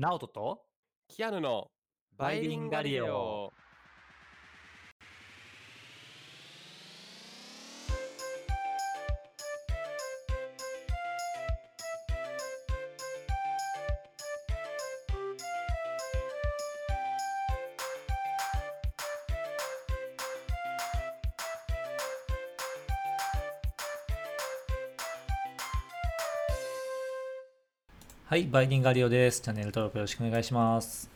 ナオトとキアヌのバイリンガリオ。い、バイリンガリオです。チャンネル登録よろしくお願いします。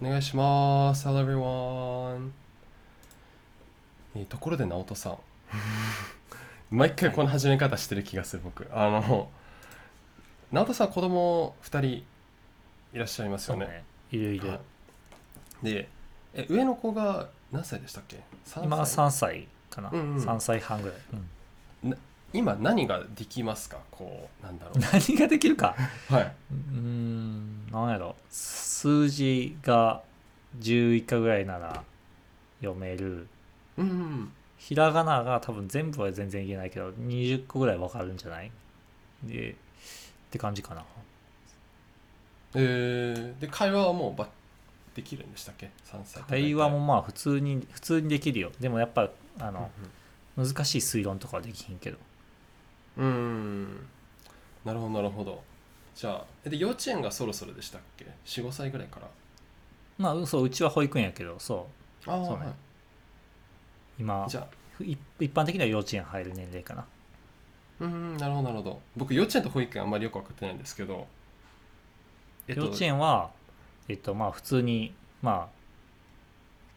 お願いします。Hello everyone。えーところで直人さん。毎回この始め方してる気がする僕。あの、直人さん子供2人いらっしゃいますよね。ね。いるいる。はいでえ、上の子が何歳でしたっけ ?3 今歳3歳かな、うんうん3歳半ぐらい、うん今何ができますか？こう、なんだろう。何ができるか？はい。うーん何やろ。数字が10以下ぐらいなら読める。うんうん。ひらがなが多分全部は全然いけないけど20個ぐらいわかるんじゃない？でって感じかな。えー、で、会話はもうばできるんでしたっけ ?3 歳。会話もまあ普通に普通にできるよ。でもやっぱあうんの、難しい推論とかはできひんけどうん、うんなるほどなるほど。じゃあえで幼稚園がそろそろでしたっけ？45歳ぐらいから。まあそううちは保育園やけどそう。ああ、そうね。は今い、じゃあ一一般的には幼稚園入る年齢かな。うんなるほどなるほど。僕幼稚園と保育園あんまりよく分かってないんですけど、えっと幼稚園はえっとまあ普通にまあ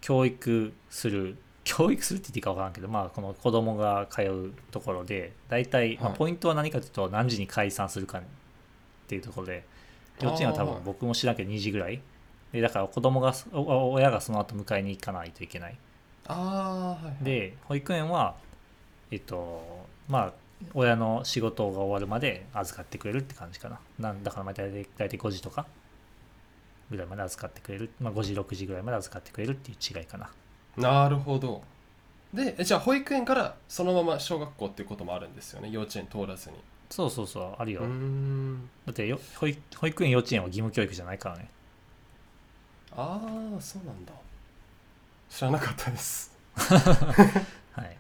教育する教育するって言っていいか分からんけどまあこの子供が通うところで大体、まあはい。ポイントは何かというと何時に解散するかっていうところで幼稚園は多分僕も知らんけど2時ぐらい。でだから子供が親がその後迎えに行かないといけない。ああはいはい。で保育園はえっとまあ親の仕事が終わるまで預かってくれるって感じかな。なんだからまあ大体大体5時とかぐらいまで預かってくれる、まあ、5時6時ぐらいまで預かってくれるっていう違いかななるほど。でえじゃあ保育園からそのまま小学校っていうこともあるんですよね。幼稚園通らずに。そうそうそうあるよ、うーん。だってよ保育保育園幼稚園は義務教育じゃないからね。ああそうなんだ。知らなかったです。はい。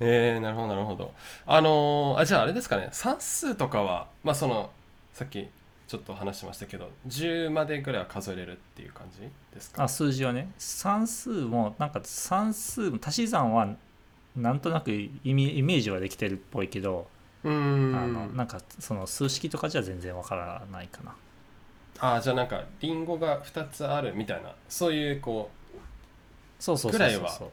えー、なるほどなるほど。あのーあじゃああれですかね。算数とかはまあそのさっきちょっと話しましたけど10までぐらいは数えれるっていう感じですか？あ数字はね。算数もなんか算数足し算はなんとなくイメイメージはできてるっぽいけどうーん。あのなんかその数式とかじゃ全然わからないかな。あじゃあなんかリンゴが2つあるみたいなそういうこそうそうそうそうくらいは？そう。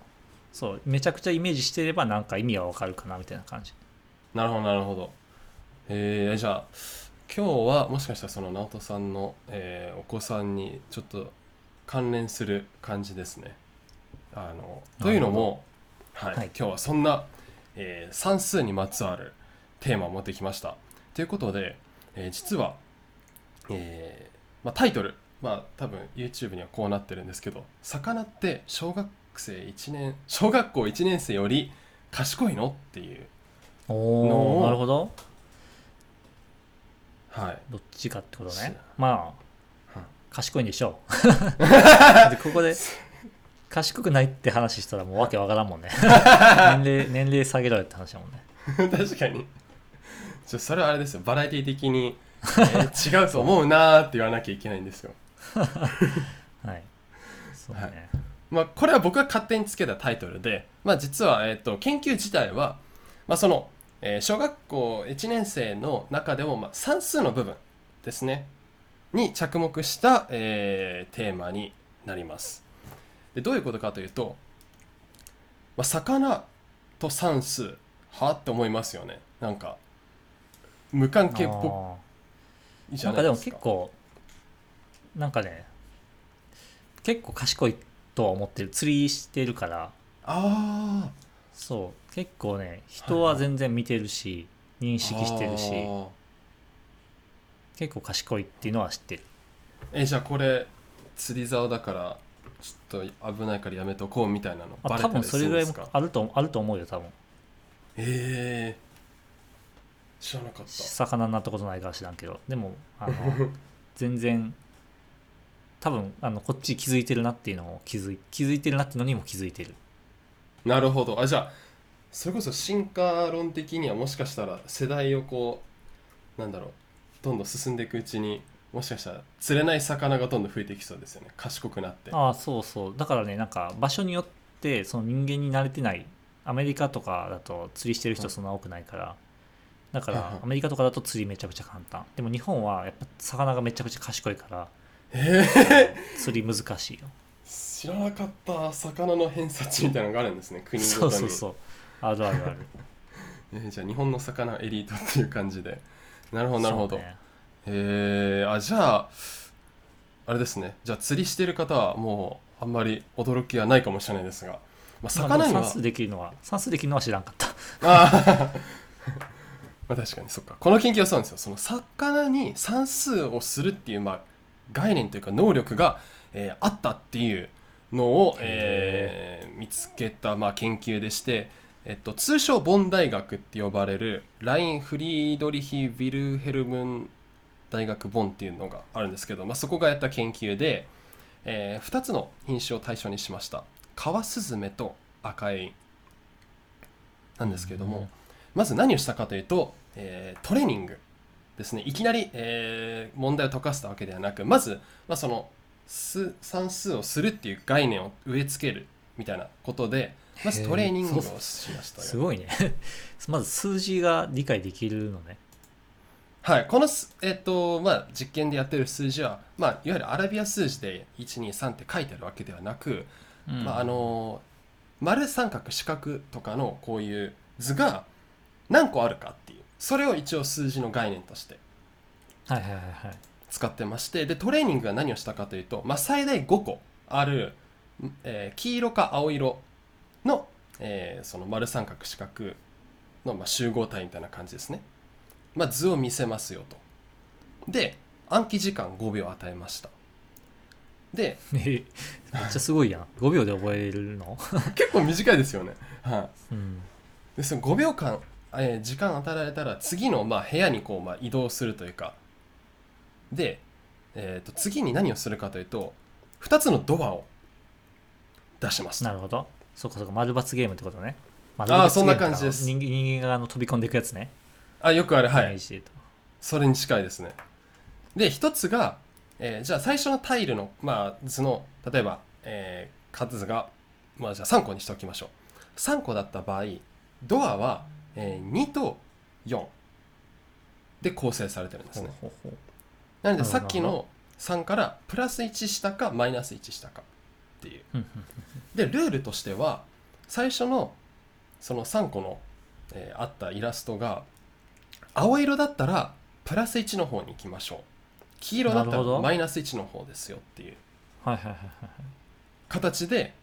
そうめちゃくちゃイメージしてればなんか意味はわかるかなみたいな感じ。うなるほどなるほど。えー、じゃあ今日はもしかしたらその直人さんの、えーお子さんにちょっと関連する感じですね。あのというのも、はいはい。今日はそんな、えー算数にまつわるテーマを持ってきました。ということで、えー実は、えーまあ、タイトルまあ多分 YouTube にはこうなってるんですけど「魚って小学生1年小学校1年生より賢いの?」っていうおのをおなるほどはい。どっちかってことしねまあうん賢いんでしょう。ここで賢くないって話したらもうわけわからんもんね。年齢年齢下げろよって話だもんね。確かに。ちょそれはあれですよ。バラエティ的に、えー違うと思うなーって言わなきゃいけないんですよ。はい。そうね、はい。まあこれは僕が勝手につけたタイトルでまあ実は、えー、と研究自体は、まあ、その、えー小学校1年生の中でも、まあ、算数の部分ですねに着目した、えーテーマになります。でどういうことかというと、まあ、魚と算数はって思いますよね。なんか無関係っぽいじなんかでもゃないですか結構なんかね結構賢いとは思ってる釣りしてるから。あそう結構ね人は全然見てるし、認あ識してるし。結構賢いっていうのは知ってる。えじゃあこれ釣り竿だからちょっと危ないからやめとこうみたいなのあ多分それぐらいもあるとあると思うよ多分。ええ知らなかった。魚になったことないから知らんけど。でもあの 全然多分あのこっち気づいてるなっていうのを気づい気づいてるなっていうのにも気づいてる。なるほど。あじゃあそれこそ進化論的にはもしかしたら世代をこうなんだろうどんどん進んでいくうちにもしかしたら釣れない魚がどんどん増えていきそうですよね。賢くなって。ああそうそう。だからねなんか場所によってその人間に慣れてないアメリカとかだと釣りしてる人そんな多くないから。だからアメリカとかだと釣りめちゃくちゃ簡単。でも日本はやっぱ魚がめちゃくちゃ賢いからええ釣り難しいよ。知らなかった魚の偏差値みたいなのがあるんですね国ごとに。そうそうそうあるあるある。え ーじゃあ日本の魚エリートっていう感じで。なるほどなるほど、そうねへえあじゃああれですね。じゃあ釣りしてる方はもうあんまり驚きはないかもしれないですが、まあ、まあ魚には、算数できるのは算数できるのは知らんかった。あ ーまあ確かにそっか。この研究はそうなんですよ。その魚に算数をするっていう、まあ、概念というか能力が、えーあったっていうのを、えー。見つけた、まあ、研究でして、えっと、通称ボン大学って呼ばれるライン・フリードリヒ・ヴィルヘルムン大学ボンっていうのがあるんですけど、まあ、そこがやった研究で、え2つの品種を対象にしました。カワスズメと赤エイなんですけれども、うん。まず何をしたかというと、えートレーニングですね。いきなり、えー問題を解かせたわけではなくまず、まあ、その数算数をするっていう概念を植え付けるみたいなことでまずトレーニングをしましたよ。すごいね。まず数字が理解できるのね。はい、このす、えっとまあ、実験でやってる数字は、まあ、いわゆるアラビア数字で123って書いてあるわけではなく、まあ、あの丸三角四角とかのこういう図が何個あるかっていうそれを一応数字の概念としてはいはいはいはい。使ってましてでトレーニングが何をしたかというと、まあ、最大5個ある、えー黄色か青色の,、えーその丸三角四角の、まあ、集合体みたいな感じですね、まあ、図を見せますよと。で暗記時間5秒与えました。で えめっちゃすごいやん。5秒で覚えるの？結構短いですよね。はい。うん。でその5秒間、えー時間与えられたら次の、まあ、部屋にこう、まあ、移動するというか。で、えー、と次に何をするかというと2つのドアを出しますなるほどそこそこ丸×ゲームってことね。あー丸×ゲームそんな感じです。人間人間があの飛び込んでいくやつね。あよくある。はい。それに近いですね。で1つが、えーじゃあ最初のタイルの、まあ、図の例えば、えー数が、まあ、じゃあ3個にしておきましょう。3個だった場合ドアは、えー2と4で構成されてるんですね。なのでさっきの3からプラス1下かマイナス1下かっていう。でルールとしては最初のその3個の、えーあったイラストが青色だったらプラス1の方に行きましょう。黄色だったらマイナス1の方ですよっていう。形で、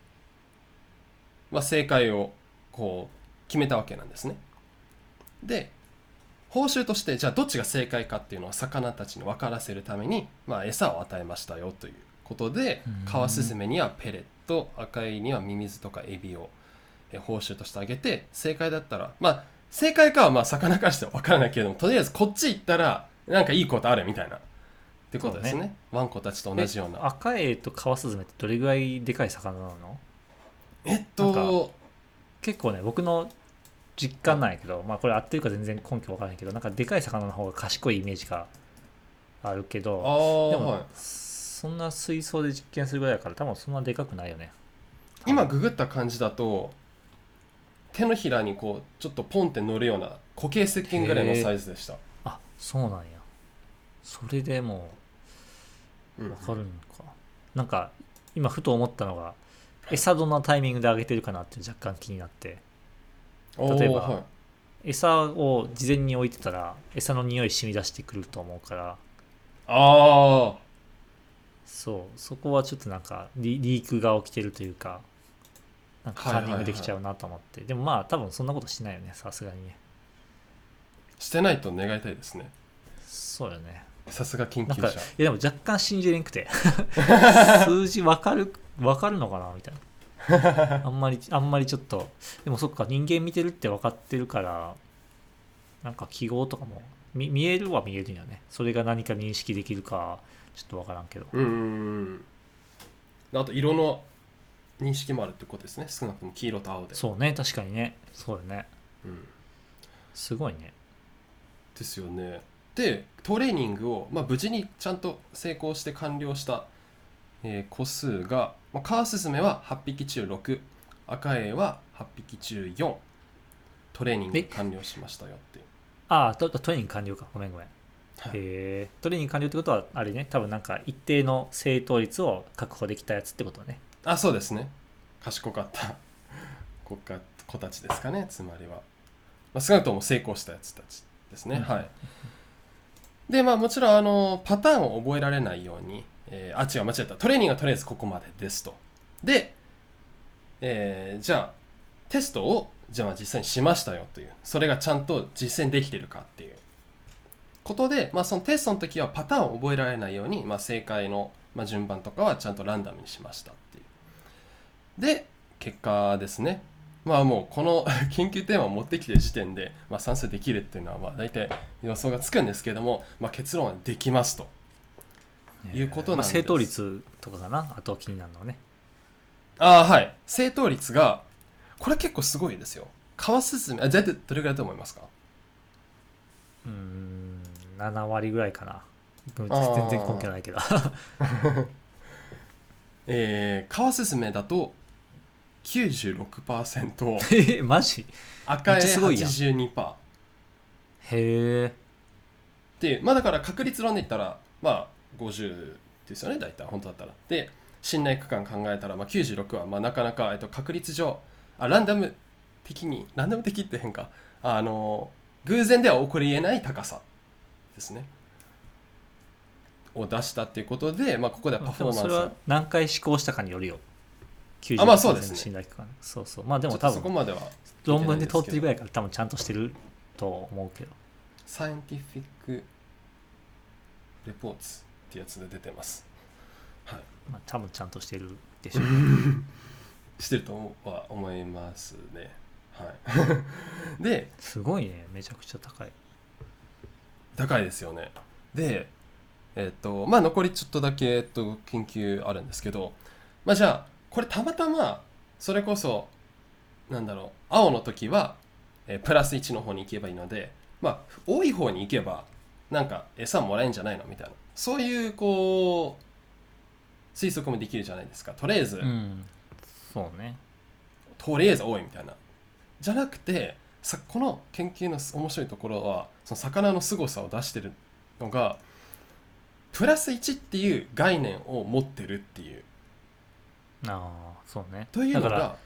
まあ、正解をこう決めたわけなんですね。で報酬としてじゃあどっちが正解かっていうのを魚たちに分からせるために、まあ、餌を与えましたよということでうん。カワスズメにはペレット赤いにはミミズとかエビをえ報酬としてあげて正解だったらまあ正解かはまあ魚からしては分からないけれどもとりあえずこっち行ったらなんかいいことあるみたいな。ってことですね。ね。ワンコたちと同じような。え赤エイとカワスズメってどれぐらいでかい魚なの？えっと結構ね僕の実感なんやけどまあこれ合ってるか全然根拠わからないけどなんかでかい魚の方が賢いイメージがあるけあどあでも、はいそんな水槽で実験するぐらいだから多分そんなでかくないよね。今ググった感じだと手のひらにこうちょっとポンって乗るような固形石鹸ぐらいのサイズでした、あそうなんや。それでもうん。う分かるのか、なんか今ふと思ったのが餌どのタイミングであげてるかなって若干気になって。例えばはい。餌を事前に置いてたら餌の匂い染み出してくると思うから。あそうそこはちょっとなんかリリークが起きてるというかなんかカンニングできちゃうなと思って、でもまあ多分そんなことしないよねさすがにね。ーしてないと願いたいですね。そうよね。さすが研なんか究者いやでも若干信じれんくて。数字分かる分かるのかなみたいな。あんまりあんまりちょっと。でもそっか人間見てるって分かってるからなんか記号とかも見見えるは見えるんよね。それが何か認識できるかちょっと分からんけど。うんあと色の認識もあるってことですね。少なくとも黄色と青で。そうね確かにね。そうだね。うん、すごいね。ですよね。でトレーニングを、まあ、無事にちゃんと成功して完了した、えー個数が、まあ、カワスズメは8匹中6赤エイは8匹中4トレーニングえ完了しましたよっていう。ああトトレーニング完了か。ごめんごめん。はいへえトレーニング完了ってことはあれね多分なんか一定の正答率を確保できたやつってことね。あそうですね。賢かった。子か子たちですかね。つまりは、まあ、少なくとも成功したやつたちですね、うん。はい。でまあもちろんあのパターンを覚えられないように、えーあ違う間違えた。トレーニングはとりあえずここまでですと。で、えーじゃあテストをじゃあ実際にしましたよという。それがちゃんと実践できてるかっていうことで、まあ、そのテストの時はパターンを覚えられないように、まあ、正解の、まあ、順番とかはちゃんとランダムにしましたっていう。で結果ですね。まあもうこの 研究テーマを持ってきてる時点で、まあ、算数できるっていうのはまあ大体予想がつくんですけども、まあ、結論はできますと。いうことなんです。まあ、正答率とかかな。あと気になるのはね。ああはい。正答率がこれ結構すごいですよ。川スズメあ絶対どれぐらいだと思いますか？うーん7割ぐらいかな。全ー。然根拠ないけど。えー、川スズメだと96% えマジ？赤いめっちゃすごいやん。82%っへえていうまあだから確率論で言ったらまあ50ですよね大体。本当だったら。で信頼区間考えたら、まあ、96はまあなかなか、えっと、確率上あランダム的にランダム的って変か。あの偶然では起こりえない高さですね。を出したっていうことで、まあ、ここではパフでォーマンスもそれは何回試行したかによるよ。あまあそうですね。90%信頼区間そうそう。まあでも多分そこまでは論文で通ってるぐらいから多分ちゃんとしてると思うけど。サイエンティフィックレポーツってやつで出てます。はい。まあ多分ちゃんとしてるでしょう。してるとは思いますね。はい。ですごいね。めちゃくちゃ高い高いですよね。でえっ、とまあ残りちょっとだけ、えっと、研究あるんですけどまあじゃあこれたまたまそれこそなんだろう青の時は、えープラス1の方に行けばいいのでまあ多い方に行けばなんか餌もらえるんじゃないの？みたいな。そういうこう推測もできるじゃないですか。とりあえず、うん。そうね。とりあえず多いみたいな。じゃなくてさこの研究の面白いところはその魚の凄さを出してるのがプラス1っていう概念を持ってるっていう。ああそうね。というのが、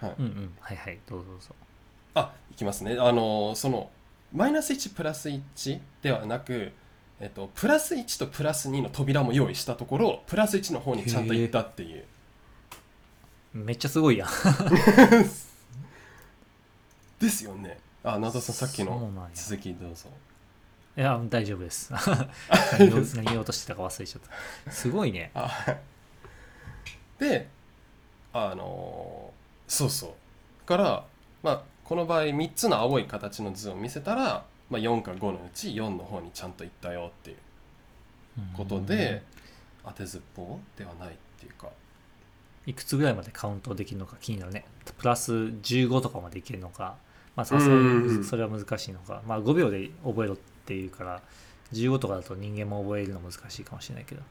はい、うんうん。はいはい。どうぞどうぞ。あいきますね。あのそのマイナス1プラス1ではなくえっと、プラス1とプラス2の扉も用意したところプラス1の方にちゃんと行ったっていう。めっちゃすごいやん ですよね。あ灘さんさっきの続きどうぞ。いや大丈夫です。何言おうとしてたか忘れちゃった。すごいね。であのーそうそう。だから、まあ、この場合3つの青い形の図を見せたら、まあ、4か5のうち4の方にちゃんといったよっていうことで当てずっぽうではないっていうか。いくつぐらいまでカウントできるのか気になるね。プラス15とかまでいけるのかまあさすがにそれは難しいのか。まあ5秒で覚えろっていうから15とかだと人間も覚えるの難しいかもしれないけど。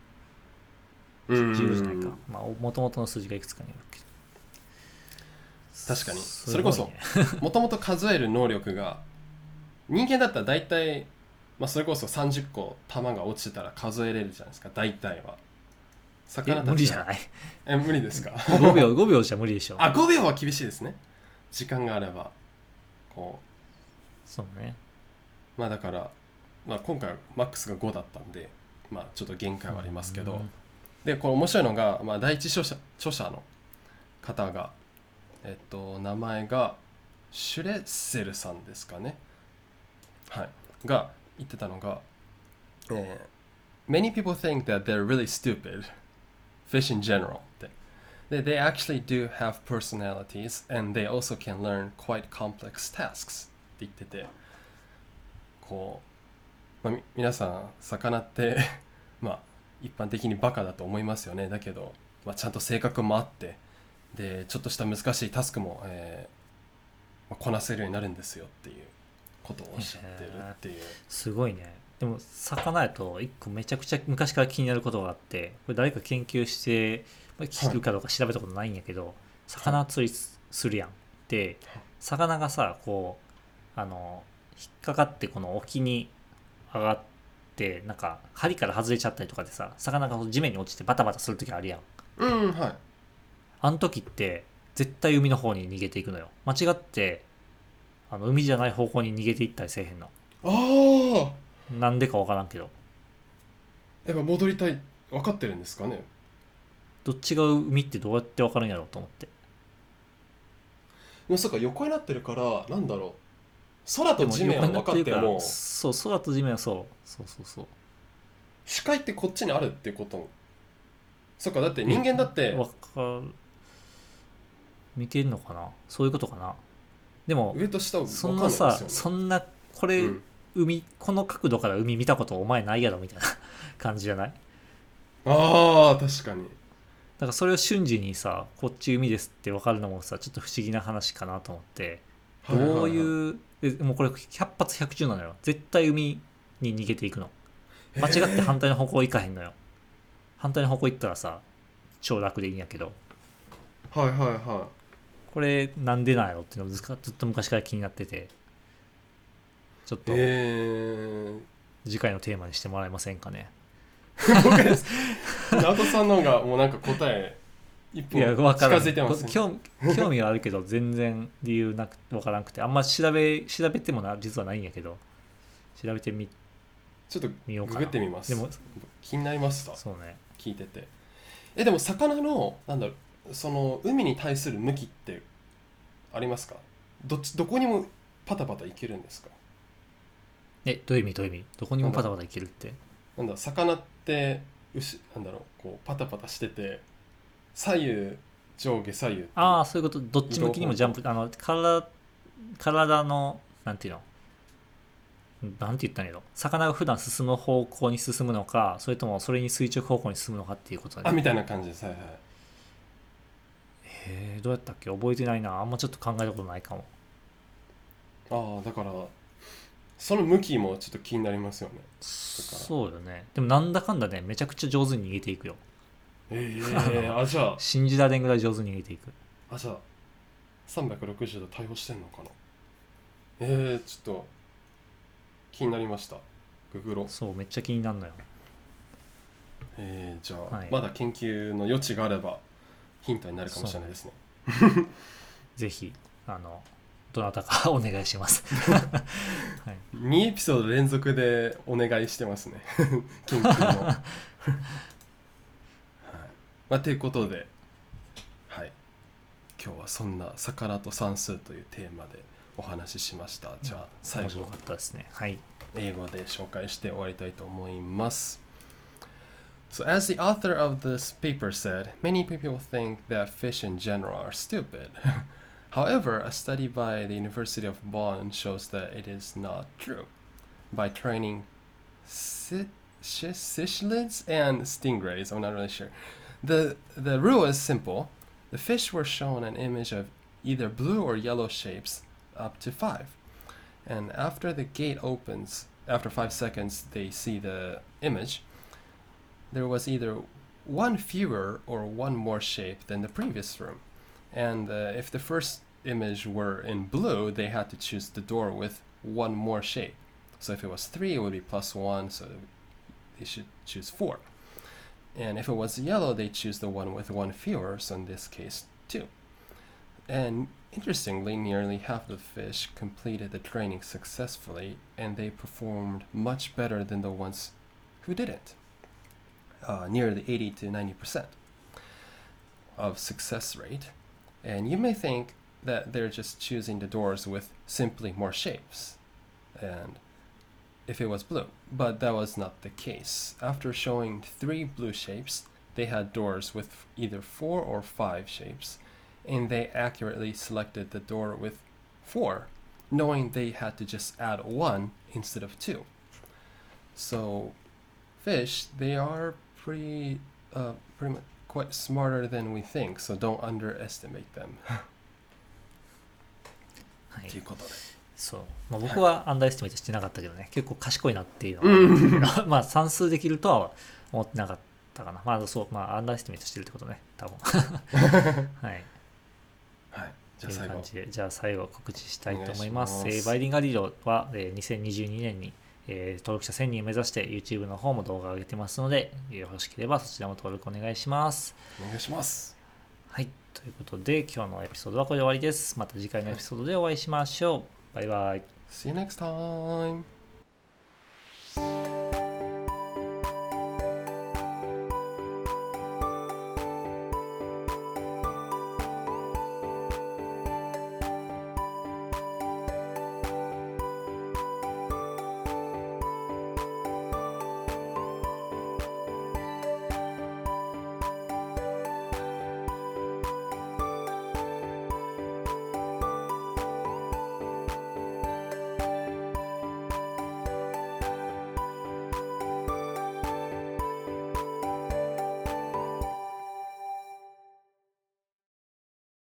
15じゃないか。まあもともとの数字がいくつかによるけど。確かに。すそれこそもともと数える能力が人間だったら大体、まあ、それこそ30個玉が落ちてたら数えれるじゃないですか。大体は。え魚たちは無理じゃない？え無理ですか？5秒5秒じゃ無理でしょ。あ5秒は厳しいですね。時間があればこそうね。うまあだから、まあ、今回マックスが5だったんでまあちょっと限界はありますけど、うん。でこれ面白いのが、まあ、第一著者著者の方がえっと名前がシュレッセルさんですかね。はい。が言ってたのが、えー Many people think that they're really stupid. Fish in general. ってで they actually do have personalities and they also can learn quite complex tasks. って言ってて。こう、まあ、皆さん魚って まあ一般的にバカだと思いますよね。だけど、まあ、ちゃんと性格もあって。でちょっとした難しいタスクも、えーまあこなせるようになるんですよっていうことをおっしゃってるっていう、すごいね。でも魚やと一個めちゃくちゃ昔から気になることがあって。これ誰か研究してまあ聞くかどうか調べたことないんやけど、魚釣りすするやん。で魚がさこうあの引っかかってこの沖に上がってなんか針から外れちゃったりとかでさ魚が地面に落ちてバタバタする時あるやん。うんはい。あの時って絶対海の方に逃げていくのよ。間違ってあの海じゃない方向に逃げていったりせえへんの。ああなんでかわからんけど。やっぱ戻りたい分かってるんですかね？どっちが海ってどうやってわかるんやろうと思って。でもそうか横になってるからなんだろう。空と地面は分かっても。そう空と地面はそう。そうそうそう。視界ってこっちにあるっていうこと？そっかだって人間だってわかる。見てんのかな？そういうことかな？でも上と下をそんんなさねそんなこれ、うん海この角度から海見たことお前ないやろみたいな感じじゃない？ああ確かにだからそれを瞬時にさこっち海ですって分かるのもさちょっと不思議な話かなと思って。どういうでもうこれ100発100中なのよ。絶対海に逃げていくの。間違って反対の方向行かへんのよ。反対の方向行ったらさ超楽でいいんやけど。はいはいはこれなんでなんやろっていうのをずっと昔から気になってて。ちょっと次回のテーマにしてもらえませんかね。ー、僕です直人さんの方がもうなんか答え一歩いや分近からん。づいてます、ね、興興味はあるけど全然理由なく分からなくて。あんま調べ調べてもな実はないんやけど。調べてみちょっとみようかな。ググってみます。でも気になりました。そうね。聞いてて。えでも魚のなんだろうその海に対する向きってありますか？どっちどこにもパタパタいけるんですか？えどういう意味？どういう意味？どこにもパタパタいけるって？なんだ魚って牛なんだろうこうパタパタしてて左右上下左右ああそういうこと。どっち向きにもジャンプあの体体のなんていうの？なんて言ったらいいの？魚が普段進む方向に進むのかそれともそれに垂直方向に進むのかっていうことだね。あみたいな感じです。はいはい。えー、どうやったっけ？覚えてないな。あんまちょっと考えたことないかも。ああだからその向きもちょっと気になりますよね。そうよね。でもなんだかんだねめちゃくちゃ上手に逃げていくよ。ええあ じゃあ。信じられんぐらい上手に逃げていく。あじゃあ360度対応してんのかな。えー、ちょっと気になりました。ググロそうめっちゃ気になるのよ。えー、じゃあ、はい。まだ研究の余地があればヒントになるかもしれないですね。ぜひあのどなたかお願いします。はい。2エピソード連続でお願いしてますね。研究の。はい。まあということではい。今日はそんな魚と算数というテーマでお話ししました。じゃあ最後かったですね。はい。英語で紹介して終わりたいと思います。So, as the author of this paper said, many people think that fish in general are stupid. However, a study by the University of Bonn shows that it is not true. By training ci- cichlids and stingrays, I'm not really sure. The, the rule is simple the fish were shown an image of either blue or yellow shapes up to five and after the gate opens after five seconds they see the image there was either one fewer or one more shape than the previous room and uh, if the first image were in blue they had to choose the door with one more shape so if it was three it would be plus one so they should choose four and if it was yellow they choose the one with one fewer so in this case two and interestingly, nearly half the fish completed the training successfully, and they performed much better than the ones who didn't. Uh, nearly 80 to 90 percent of success rate. And you may think that they're just choosing the doors with simply more shapes, and if it was blue, but that was not the case. After showing three blue shapes, they had doors with either four or five shapes and they accurately selected the door with four, knowing they had to just add one instead of two. So, fish, they are pretty, uh, pretty much quite smarter than we think, so don't underestimate them. はいということで。そう、まあ、僕は underestimate してなかったけどね、結構賢いなっていうのは、まあ算数できるとは思ってなかったかな。まあそう、まあ underestimate してるってことね、多分。はい。はい。じというゃあ最後。感じで、じゃあ最後告知したいと思います。いしますえーバイリンガリードは、えー2022年に、えー登録者1000人目指して YouTube の方も動画を上げてますので、よろしければそちらも登録お願いします。お願いします。はい。ということで、今日のエピソードはこれで終わりです。また次回のエピソードでお会いしましょう。バイバイ。See you next time!